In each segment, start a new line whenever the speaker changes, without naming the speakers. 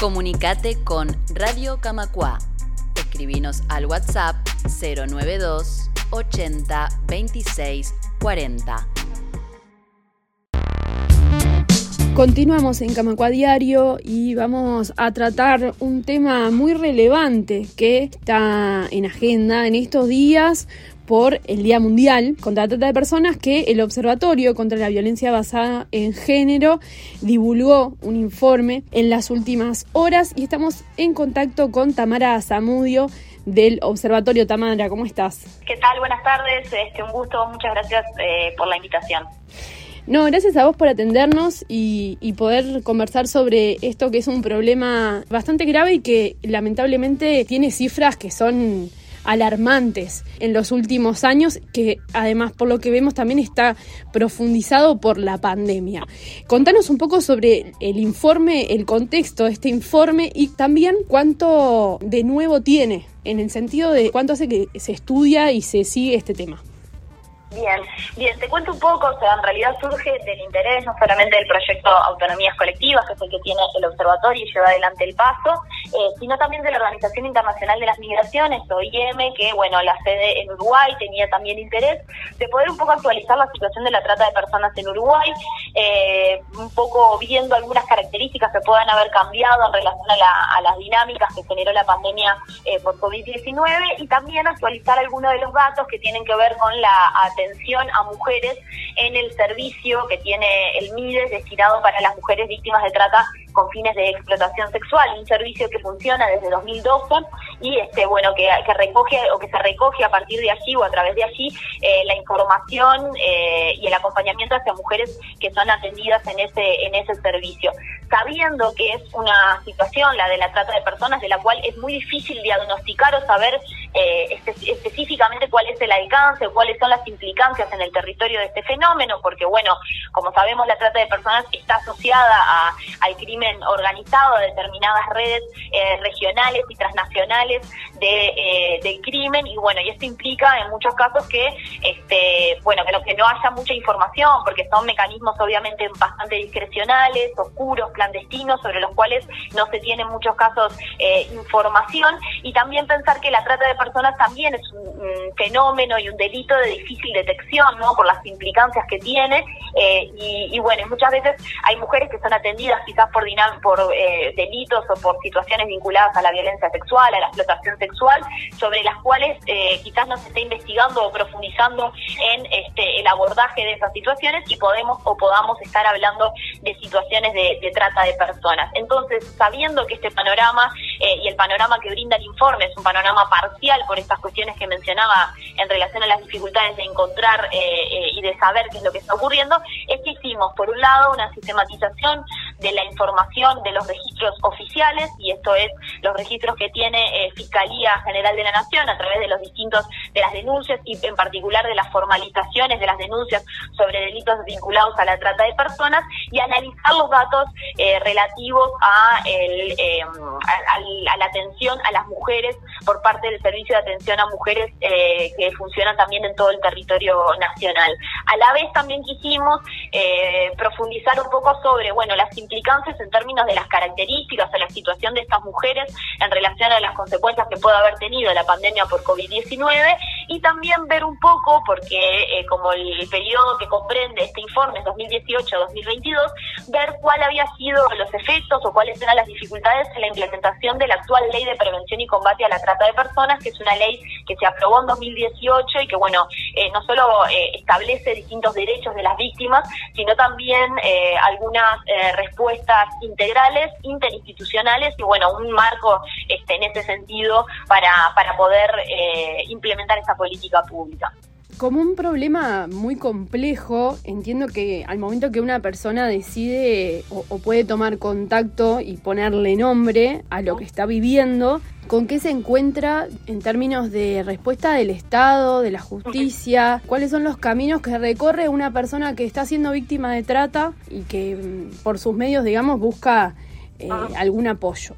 Comunicate con Radio Camacua. Escribinos al WhatsApp 092 80 26 40.
Continuamos en Camacua Diario y vamos a tratar un tema muy relevante que está en agenda en estos días por el Día Mundial contra la Trata de Personas que el Observatorio contra la Violencia Basada en Género divulgó un informe en las últimas horas y estamos en contacto con Tamara Zamudio del Observatorio. Tamara, ¿cómo estás?
¿Qué tal? Buenas tardes, este, un gusto, muchas gracias eh, por la invitación.
No, gracias a vos por atendernos y, y, poder conversar sobre esto que es un problema bastante grave y que lamentablemente tiene cifras que son alarmantes en los últimos años, que además por lo que vemos también está profundizado por la pandemia. Contanos un poco sobre el informe, el contexto de este informe y también cuánto de nuevo tiene, en el sentido de cuánto hace que se estudia y se sigue este tema.
Bien, bien, te cuento un poco, o sea, en realidad surge del interés no solamente del proyecto Autonomías Colectivas, que es el que tiene el observatorio y lleva adelante el paso, eh, sino también de la Organización Internacional de las Migraciones, OIM, que, bueno, la sede en Uruguay tenía también interés de poder un poco actualizar la situación de la trata de personas en Uruguay, eh, un poco viendo algunas características que puedan haber cambiado en relación a, las dinámicas que generó la pandemia eh, por COVID-19 y también actualizar algunos de los datos que tienen que ver con la atención a mujeres en el servicio que tiene el MIDES destinado para las mujeres víctimas de trata con fines de explotación sexual, un servicio que funciona desde 2012 y este bueno que, recoge o que se recoge a partir de allí o a través de allí eh, la información eh, y el acompañamiento hacia mujeres que son atendidas en ese en ese servicio, sabiendo que es una situación la de la trata de personas de la cual es muy difícil diagnosticar o saber eh, específicamente cuál es el alcance, cuáles son las implicancias en el territorio de este fenómeno, porque bueno, como sabemos la trata de personas está asociada a, al crimen organizado, a determinadas redes eh, regionales y transnacionales de, eh, crimen y bueno, y esto implica en muchos casos que este bueno, que, no, que no haya mucha información, porque son mecanismos obviamente bastante discrecionales, oscuros, clandestinos, sobre los cuales no se tiene en muchos casos información y también pensar que la trata de personas también es un, fenómeno y un delito de difícil detección, ¿no? Por las implicancias que tiene. Eh, y, bueno, muchas veces hay mujeres que son atendidas quizás por, por eh, delitos o por situaciones vinculadas a la violencia sexual, a la explotación sexual, sobre las cuales eh, quizás no se está investigando o profundizando en este, el abordaje de esas situaciones y podemos o podamos estar hablando de situaciones de, trata de personas. Entonces, sabiendo que este panorama y el panorama que brinda el informe es un panorama parcial, por estas cuestiones que mencionaba en relación a las dificultades de encontrar eh, eh, y de saber qué es lo que está ocurriendo, es que hicimos, por un lado, una sistematización de la información de los registros oficiales, y esto es los registros que tiene eh, Fiscalía General de la Nación a través de los distintos, de las denuncias y en particular de las formalizaciones de las denuncias sobre delitos vinculados a la trata de personas, y analizar los datos relativos a, el, a la atención a las mujeres por parte del Servicio de Atención a Mujeres eh, que funciona también en todo el territorio nacional. A la vez también quisimos eh, profundizar un poco sobre, bueno, las implicancias en términos de las características o la situación de estas mujeres en relación a las consecuencias que puede haber tenido la pandemia por COVID-19 y también ver un poco, porque eh, como el periodo que comprende este informe es 2018-2022, ver cuál había sido los efectos o cuáles eran las dificultades en la implementación de la actual ley de prevención y combate a la trata de personas, que es una ley que se aprobó en 2018 y que, bueno, eh, no solo eh, establece distintos derechos de las víctimas, sino también algunas respuestas integrales, interinstitucionales y, bueno, un marco este, en ese sentido para, para poder implementar esa política pública.
Como un problema muy complejo, entiendo que al momento que una persona decide o, puede tomar contacto y ponerle nombre a lo que está viviendo, ¿con qué se encuentra en términos de respuesta del Estado, de la justicia? ¿Cuáles son los caminos que recorre una persona que está siendo víctima de trata y que mm, por sus medios, digamos, busca eh, algún apoyo?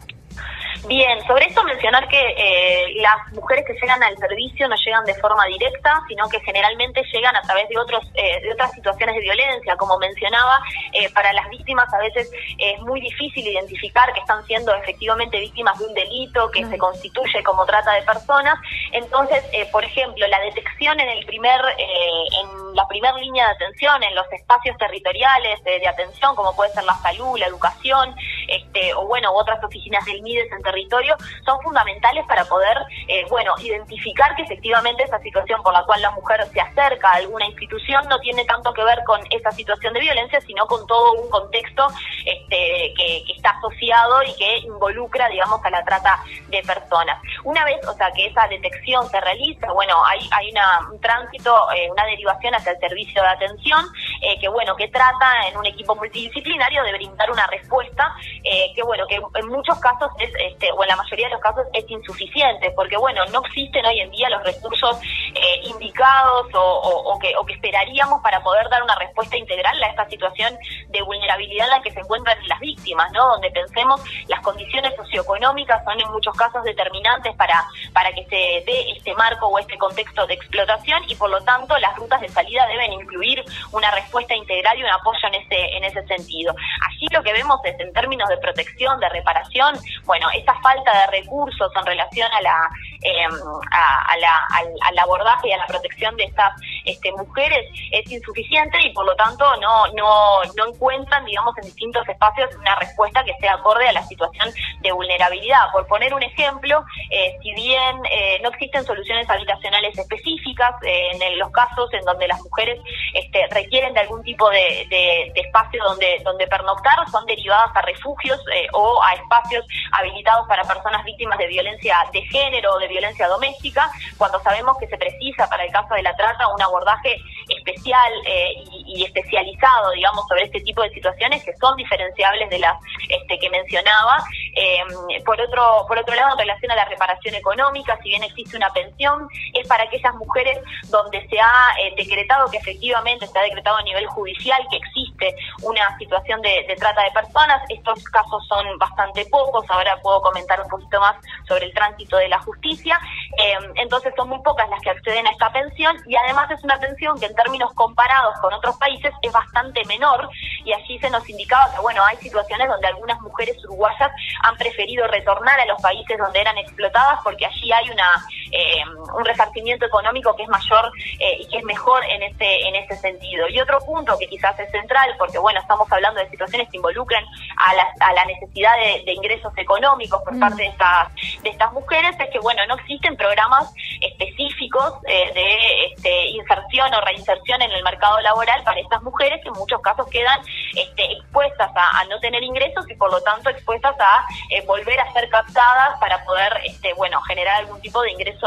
Bien, sobre esto mencionar que eh, las mujeres que llegan al servicio no llegan de forma directa, sino que generalmente llegan a través de otros eh, de otras situaciones de violencia. Como mencionaba, eh, para las víctimas a veces es muy difícil identificar que están siendo efectivamente víctimas de un delito que se constituye como trata de personas. Entonces, por ejemplo, la detección en el primer en la primera línea de atención, en los espacios territoriales de, de atención, como puede ser la salud, la educación, este, o bueno, otras oficinas del MIDES en territorio, son fundamentales para poder, eh, bueno, identificar que efectivamente esa situación por la cual la mujer se acerca a alguna institución no tiene tanto que ver con esa situación de violencia, sino con todo un contexto este, que, está asociado y que involucra, digamos, a la trata de personas. Una vez, o sea, que esa detección se realiza, bueno, hay, hay una, un tránsito, eh, una derivación hacia el servicio de atención, eh, que bueno, que trata en un equipo multidisciplinario de brindar una respuesta eh, que bueno, que en muchos casos es, este, o en la mayoría de los casos es insuficiente, porque bueno, no existen hoy en día los recursos eh, indicados o, que, esperaríamos para poder dar una respuesta integral a esta situación de vulnerabilidad en la que se encuentran las víctimas, ¿no? Donde pensemos las condiciones socioeconómicas son en muchos casos determinantes para, para que se dé este marco o este contexto de explotación y por lo tanto las rutas de salida deben incluir una respuesta integral y un apoyo en ese, en ese sentido. Allí lo que vemos es en términos de protección, de reparación, bueno, esa falta de recursos en relación a la, em, a, la al, abordaje y a la protección de estas este, mujeres es insuficiente y por lo tanto no, no, no encuentran, digamos, en distintos espacios una respuesta que sea acorde a la situación de vulnerabilidad. Por poner un ejemplo, eh, si bien eh, no existen soluciones habitacionales específicas, eh, en los casos en donde las mujeres este, requieren de algún tipo de, espacio donde, donde pernoctar, son derivadas a refugios eh, o a espacios habilitados para personas víctimas de violencia de género o de violencia doméstica, cuando sabemos que se precisa para el caso de la trata un abordaje especial eh, y, especializado, digamos, sobre este tipo de situaciones que son diferenciables de las este, que mencionaba. Eh, por otro por otro lado, en relación a la reparación económica, si bien existe una pensión, es para aquellas mujeres donde se ha decretado que efectivamente se ha decretado a nivel judicial que existe una situación de, de trata de personas. Estos casos son bastante pocos, ahora puedo comentar un poquito más sobre el tránsito de la justicia, eh, entonces son muy pocas las que acceden a esta pensión. Y además es una pensión que en términos comparados con otros países es bastante menor. Y allí se nos indicaba que bueno, hay situaciones donde algunas mujeres uruguayas han preferido retornar a los países donde eran explotadas porque allí hay una eh, un resarcimiento económico que es mayor eh, y que es mejor en ese en ese sentido. Y otro punto que quizás es central, porque bueno, estamos hablando de situaciones que involucran a las a la necesidad de, ingresos económicos por mm. parte de estas, de estas mujeres es que, bueno, no existen programas específicos eh, de este, inserción o reinserción en el mercado laboral para estas mujeres que en muchos casos quedan este, expuestas a, no tener ingresos y por lo tanto expuestas a eh, volver a ser captadas para poder, este, bueno, generar algún tipo de ingreso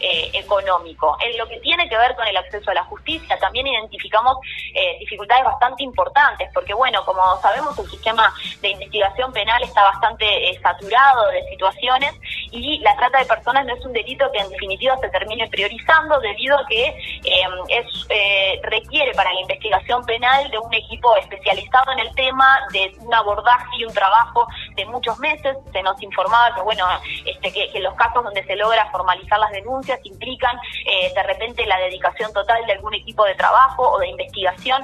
eh, económico. En lo que tiene que ver con el acceso a la justicia, también identificamos dificultades bastante importantes, porque bueno, como sabemos, el sistema de investigación investigación penal está bastante eh, saturado de situaciones y la trata de personas no es un delito que en definitiva se termine priorizando debido a que em, es, eh, requiere para la investigación penal de un equipo especializado en el tema, de un abordaje y un trabajo de muchos meses. Se nos informaba que, bueno, este, que, los casos donde se logra formalizar las denuncias implican eh, de repente la dedicación total de algún equipo de trabajo o de investigación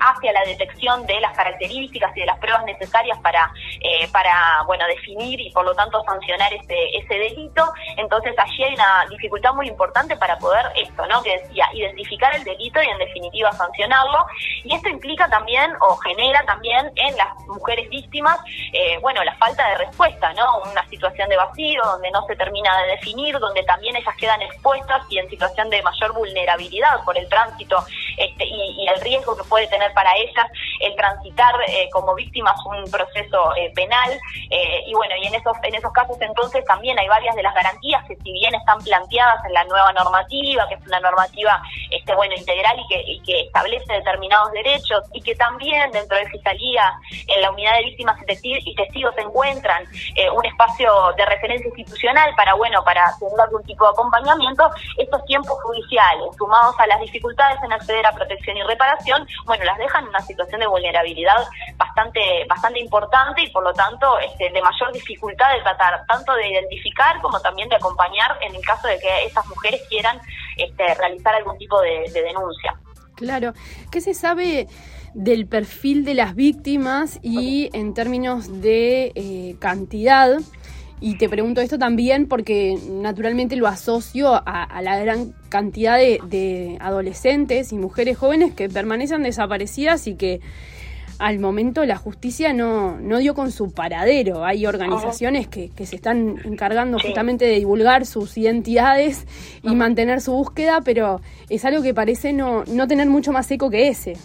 hacia la detección de las características y de las pruebas necesarias para eh, para bueno definir y por lo tanto sancionar ese, ese delito. Entonces allí hay una dificultad muy importante para poder esto, ¿no? Que decía, identificar el delito y en definitiva sancionarlo. Y esto implica también o genera también en las mujeres víctimas, eh, bueno, la falta de respuesta, ¿no? Una situación de vacío donde no se termina de definir, donde también ellas quedan expuestas y en situación de mayor vulnerabilidad por el tránsito este, y, el riesgo que puede tener para ellas el transitar eh, como víctimas un proceso eh, penal eh, y bueno y en esos en esos casos entonces también hay varias de las garantías que si bien están planteadas en la nueva normativa que es una normativa este bueno integral y que, establece determinados derechos y que también dentro de fiscalía en la unidad de víctimas y testigos encuentran eh, un espacio de referencia institucional para bueno para tener algún tipo de acompañamiento estos tiempos judiciales sumados a las dificultades en acceder primera protección y reparación, bueno, las dejan en una situación de vulnerabilidad bastante, bastante importante y por lo tanto este, de mayor dificultad de tratar, tanto de identificar como también de acompañar en el caso de que esas mujeres quieran este, realizar algún tipo de, denuncia.
Claro, ¿qué se sabe del perfil de las víctimas y en términos de eh, cantidad? Y te pregunto esto también porque naturalmente lo asocio a, la gran cantidad de, adolescentes y mujeres jóvenes que permanecen desaparecidas y que al momento la justicia no, no dio con su paradero. Hay organizaciones que, que se están encargando justamente de divulgar sus identidades y mantener su búsqueda, pero es algo que parece no, no tener mucho más eco que ese.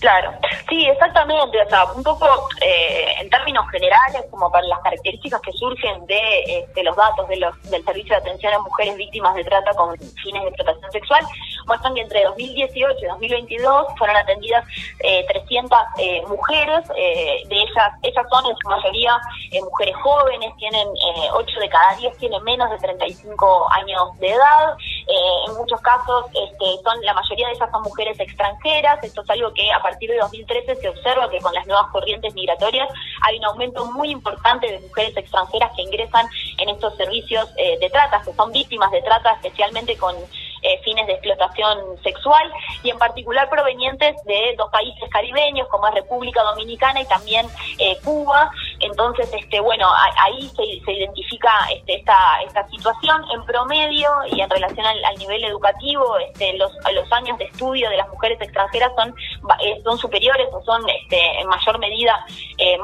Claro, sí, exactamente. O sea, un poco eh, en términos generales, como para las características que surgen de, este, los datos de los, del Servicio de Atención a Mujeres Víctimas de Trata con fines de explotación sexual, muestran que entre 2018 y 2022 fueron atendidas eh, 300 eh, mujeres. Eh, de ellas, ellas son en su mayoría mujeres jóvenes, tienen 8 de cada 10 tienen menos de 35 años de edad. en muchos casos, este, son la mayoría de ellas son mujeres extranjeras. Esto es algo que a partir de 2013 se observa que con las nuevas corrientes migratorias hay un aumento muy importante de mujeres extranjeras que ingresan en estos servicios eh, de trata, que son víctimas de trata, especialmente con eh, fines de explotación sexual y en particular provenientes de dos países caribeños como es República Dominicana y también eh, Cuba. Entonces, este, bueno, ahí se, identifica este, esta, esta situación en promedio y en relación al, nivel educativo, este, los, los años de estudio de las mujeres extranjeras son, eh, son superiores o son este, en mayor medida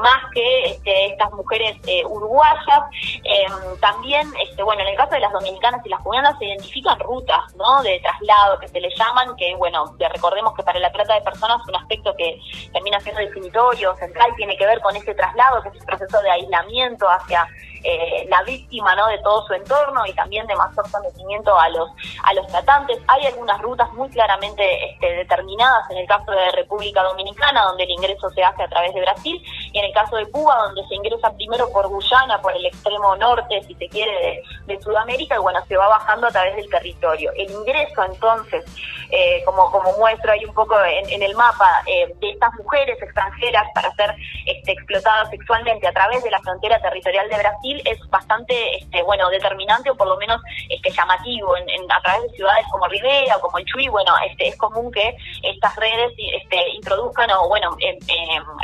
más que este, estas mujeres uruguayas. Em, también, este, bueno, en el caso de las dominicanas y las cubanas se identifican rutas, ¿no? De traslado que se le llaman, que bueno, recordemos que para la trata de personas un aspecto que termina siendo definitorio, central, tiene que ver con ese traslado, que un proceso de aislamiento hacia eh, la víctima ¿no? de todo su entorno y también de mayor sometimiento a los a los tratantes. Hay algunas rutas muy claramente este, determinadas en el caso de República Dominicana, donde el ingreso se hace a través de Brasil, y en el caso de Cuba, donde se ingresa primero por Guyana, por el extremo norte, si se quiere, de, Sudamérica, y bueno, se va bajando a través del territorio. El ingreso entonces, eh, como, como muestro ahí un poco en, el mapa, eh, de estas mujeres extranjeras para ser este, explotadas sexualmente a través de la frontera territorial de Brasil, es bastante este, bueno determinante o por lo menos este, llamativo en, a través de ciudades como Rivera o como el Chuy. Bueno este es común que estas redes este, introduzcan o bueno em,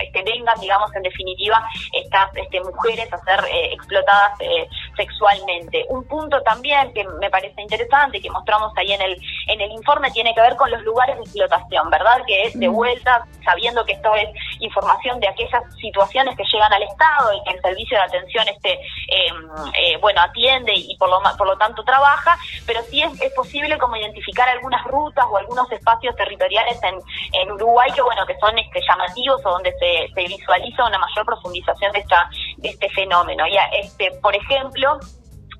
este, vengan digamos en definitiva estas este, mujeres a ser eh, explotadas eh, sexualmente. Un punto también que me parece interesante que mostramos ahí en el en el informe tiene que ver con los lugares de explotación verdad que es de vuelta sabiendo que esto es información de aquellas situaciones que llegan al Estado y que el servicio de atención este eh, eh, bueno, atiende y por lo, por lo tanto trabaja, pero sí es, es, posible como identificar algunas rutas o algunos espacios territoriales en, en Uruguay que, bueno, que son este, llamativos o donde se, se visualiza una mayor profundización de, esta, de este fenómeno. Ya, este, por ejemplo,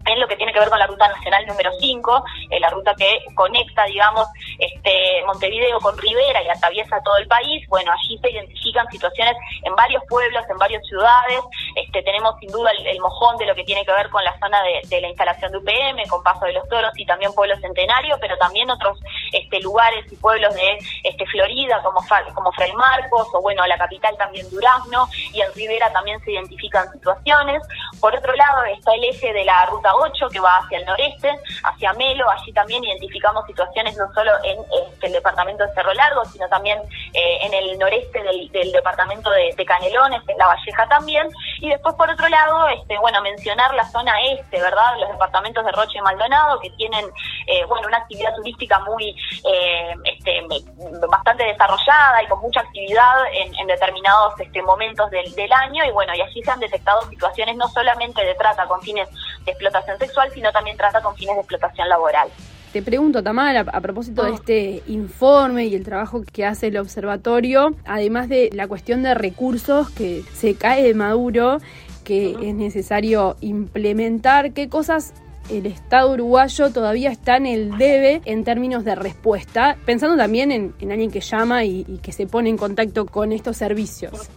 en lo que tiene que ver con la ruta nacional número 5, eh, la ruta que conecta, digamos, este Montevideo con Rivera y atraviesa todo el país. Bueno, allí se identifican situaciones en varios pueblos, en varias ciudades. Este, tenemos sin duda el, mojón de lo que tiene que ver con la zona de, la instalación de UPM, con Paso de los Toros y también Pueblo Centenario, pero también otros este, lugares y pueblos de este, Florida, como, como Fray Marcos, o bueno, la capital también Durazno, y en Rivera también se identifican situaciones. Por otro lado, está el eje de la ruta 8 que va hacia el noreste, hacia Melo. Allí también identificamos situaciones no solo en, este, el departamento de Cerro Largo, sino también eh, en el noreste del, departamento de, Canelones, en La Valleja también. Y después, por otro lado, este, bueno, mencionar la zona este, ¿verdad? Los departamentos de Roche y Maldonado, que tienen, eh, bueno, una actividad turística muy, eh, este, bastante desarrollada y con mucha actividad en, determinados este, momentos del, del año. Y bueno, y allí se han detectado situaciones no solamente de trata con fines de explotación sexual, sino también trata con fines de explotación laboral.
Te pregunto, Tamara, a propósito de ah. este informe y el trabajo que hace el observatorio, además de la cuestión de recursos que se cae de Maduro, que es necesario implementar, ¿qué cosas el Estado uruguayo todavía está en el debe en términos de respuesta, pensando también en, alguien que llama y, que se pone en contacto con estos servicios.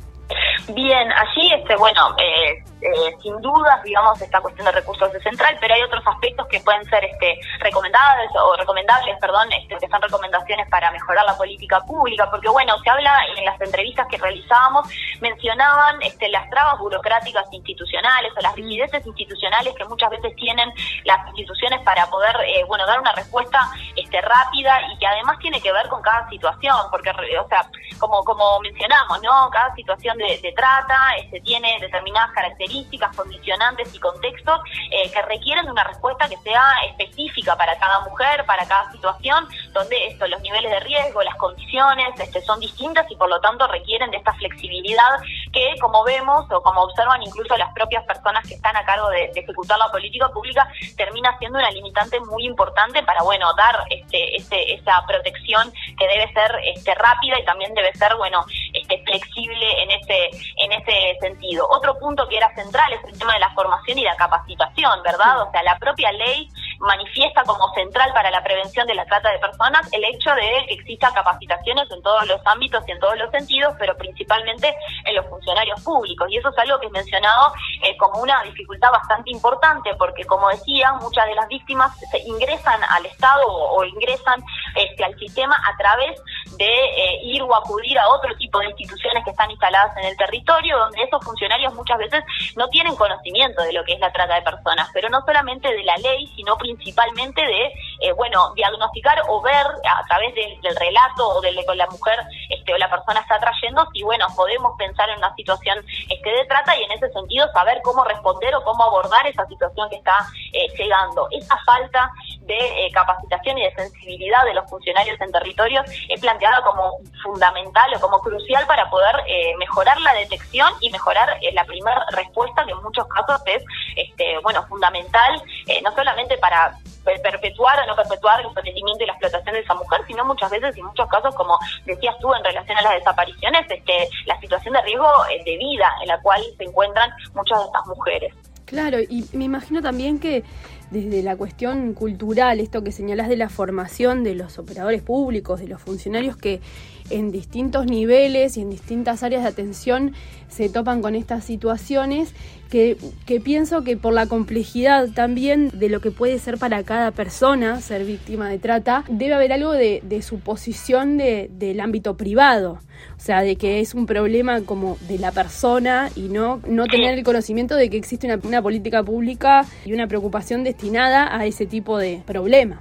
Bien, allí, este, bueno, eh, eh, sin dudas, digamos, esta cuestión de recursos es central, pero hay otros aspectos que pueden ser este, recomendables o recomendables, perdón, este, que son recomendaciones para mejorar la política pública, porque bueno, se habla en las entrevistas que realizábamos, mencionaban este, las trabas burocráticas institucionales o las rigideces institucionales que muchas veces tienen las instituciones para poder, eh, bueno, dar una respuesta este, rápida y que además tiene que ver con cada situación, porque, o sea, como, como mencionamos, ¿no? Cada situación de, trata este, tiene determinadas características, condicionantes y contextos eh, que requieren de una respuesta que sea específica para cada mujer, para cada situación, donde esto, los niveles de riesgo, las condiciones este, son distintas y por lo tanto requieren de esta flexibilidad que, como vemos o como observan incluso las propias personas que están a cargo de, ejecutar la política pública, termina siendo una limitante muy importante para, bueno, dar este, este, esa protección que debe ser este, rápida y también debe ser, bueno, este, flexible en ese, en ese sentido. Otro punto que era central es el tema de la formación y la capacitación, ¿verdad? O sea, la propia ley manifiesta como central para la prevención de la trata de personas el hecho de que exista capacitaciones en todos los ámbitos y en todos los sentidos, pero principalmente en los funcionarios públicos. Y eso es algo que es mencionado eh, como una dificultad bastante importante, porque como decía, muchas de las víctimas se ingresan al Estado o, ingresan este, al sistema a través de eh, ir o acudir a otro tipo de instituciones que están instaladas en el territorio, donde esos funcionarios muchas veces no tienen conocimiento de lo que es la trata de personas, pero no solamente de la ley, sino principalmente de, eh, bueno, diagnosticar o ver a través del relato o del que la mujer este, o la persona está trayendo si, bueno, podemos pensar en una situación este, de trata y en ese sentido saber cómo responder o cómo abordar esa situación que está eh, llegando. Esa falta de eh, capacitación y de sensibilidad de los funcionarios en territorios es planteada como fundamental o como crucial para poder eh, mejorar la detección y mejorar la primera respuesta que en muchos casos es este, bueno fundamental no solamente para perpetuar o no perpetuar el sometimiento y la explotación de esa mujer, sino muchas veces y muchos casos, como decías tú en relación a las desapariciones, este, la situación de riesgo de vida en la cual se encuentran muchas de estas mujeres.
Claro, y me imagino también que desde la cuestión cultural, esto que señalas de la formación de los operadores públicos, de los funcionarios que en distintos niveles y en distintas áreas de atención se topan con estas situaciones, que, pienso que por la complejidad también de lo que puede ser para cada persona ser víctima de trata, debe haber algo de, de su posición del ámbito privado. O sea, de que es un problema como de la persona y no, no tener el conocimiento de que existe una política pública y una preocupación destinada a ese tipo de problema.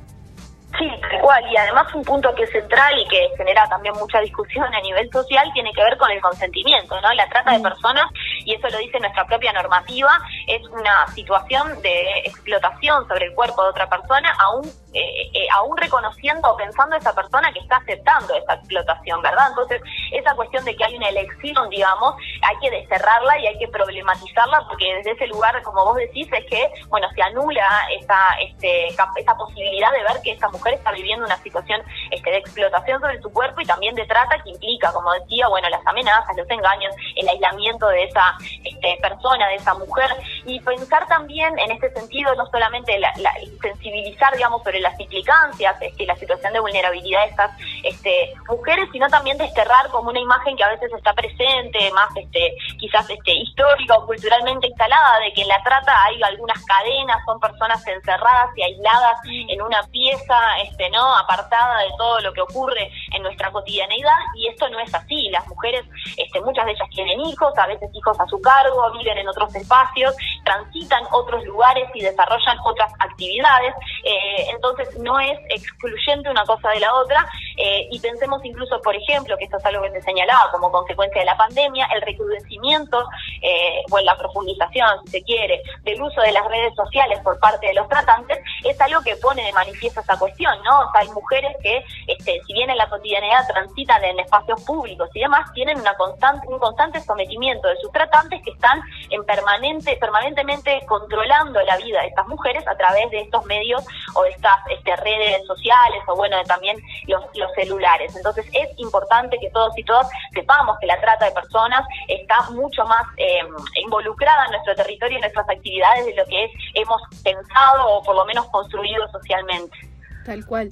Sí, igual, y además un punto que es central y que genera también mucha discusión a nivel social tiene que ver con el consentimiento, ¿no? La trata de mm. personas, y eso lo dice nuestra propia normativa, es una situación de explotación sobre el cuerpo de otra persona, aún, eh, eh, aún reconociendo o pensando esa persona que está aceptando esa explotación, ¿verdad? Entonces, esa cuestión de que hay una elección, digamos, hay que desterrarla y hay que problematizarla porque desde ese lugar, como vos decís, es que, bueno, se anula esa, este, esa posibilidad de ver que esa mujer está viviendo una situación este, de explotación sobre su cuerpo y también de trata que implica, como decía, bueno, las amenazas, los engaños, el aislamiento de esa este, persona, de esa mujer y pensar también en este sentido no solamente la, sensibilizar, digamos, sobre las implicancias, este, la situación de vulnerabilidad de estas este, mujeres, sino también desterrar como una imagen que a veces está presente, más este, quizás este, histórica o culturalmente instalada, de que en la trata hay algunas cadenas, son personas encerradas y aisladas en una pieza este, ¿no? apartada de todo lo que ocurre en nuestra cotidianeidad y esto no es así. Las mujeres, este, muchas de ellas tienen hijos, a veces hijos a su cargo, viven en otros espacios, transitan otros lugares y desarrollan otras actividades. Eh, entonces no es excluyente una cosa de la otra eh, y pensemos incluso, por ejemplo, que esto es algo que se señalaba como consecuencia de la pandemia, el recrudecimiento eh, o la profundización, si se quiere, del uso de las redes sociales por parte de los tratantes es algo que pone de manifiesto esa cuestión ¿no? O sea, hay mujeres que, este, si bien en la cotidianidad transitan en espacios públicos y demás, tienen una constante, un constante sometimiento de sus tratantes que están en permanente, permanentemente controlando la vida de estas mujeres a través de estos medios o estas este, redes sociales o bueno, también los, los celulares. Entonces es importante que todos y todas sepamos que la trata de personas está mucho más eh, involucrada en nuestro territorio y en nuestras actividades de lo que es, hemos pensado o por lo menos construido socialmente.
Tal cual.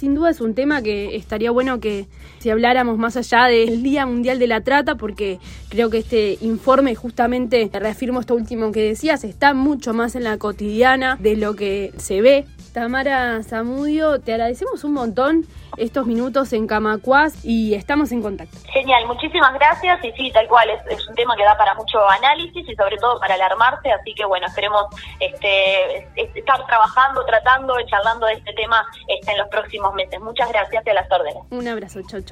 Sin duda es un tema que estaría bueno que si habláramos más allá del Día Mundial de la Trata, porque creo que este informe justamente, reafirmo esto último que decías, está mucho más en la cotidiana de lo que se ve. Tamara Zamudio, te agradecemos un montón estos minutos en Camacuás y estamos en contacto.
Genial, muchísimas gracias y sí, tal cual, es, un tema que da para mucho análisis y sobre todo para alarmarse, así que bueno, esperemos este, estar trabajando, tratando, charlando de este tema este, en los próximos meses. Muchas gracias y a las órdenes.
Un abrazo, chau.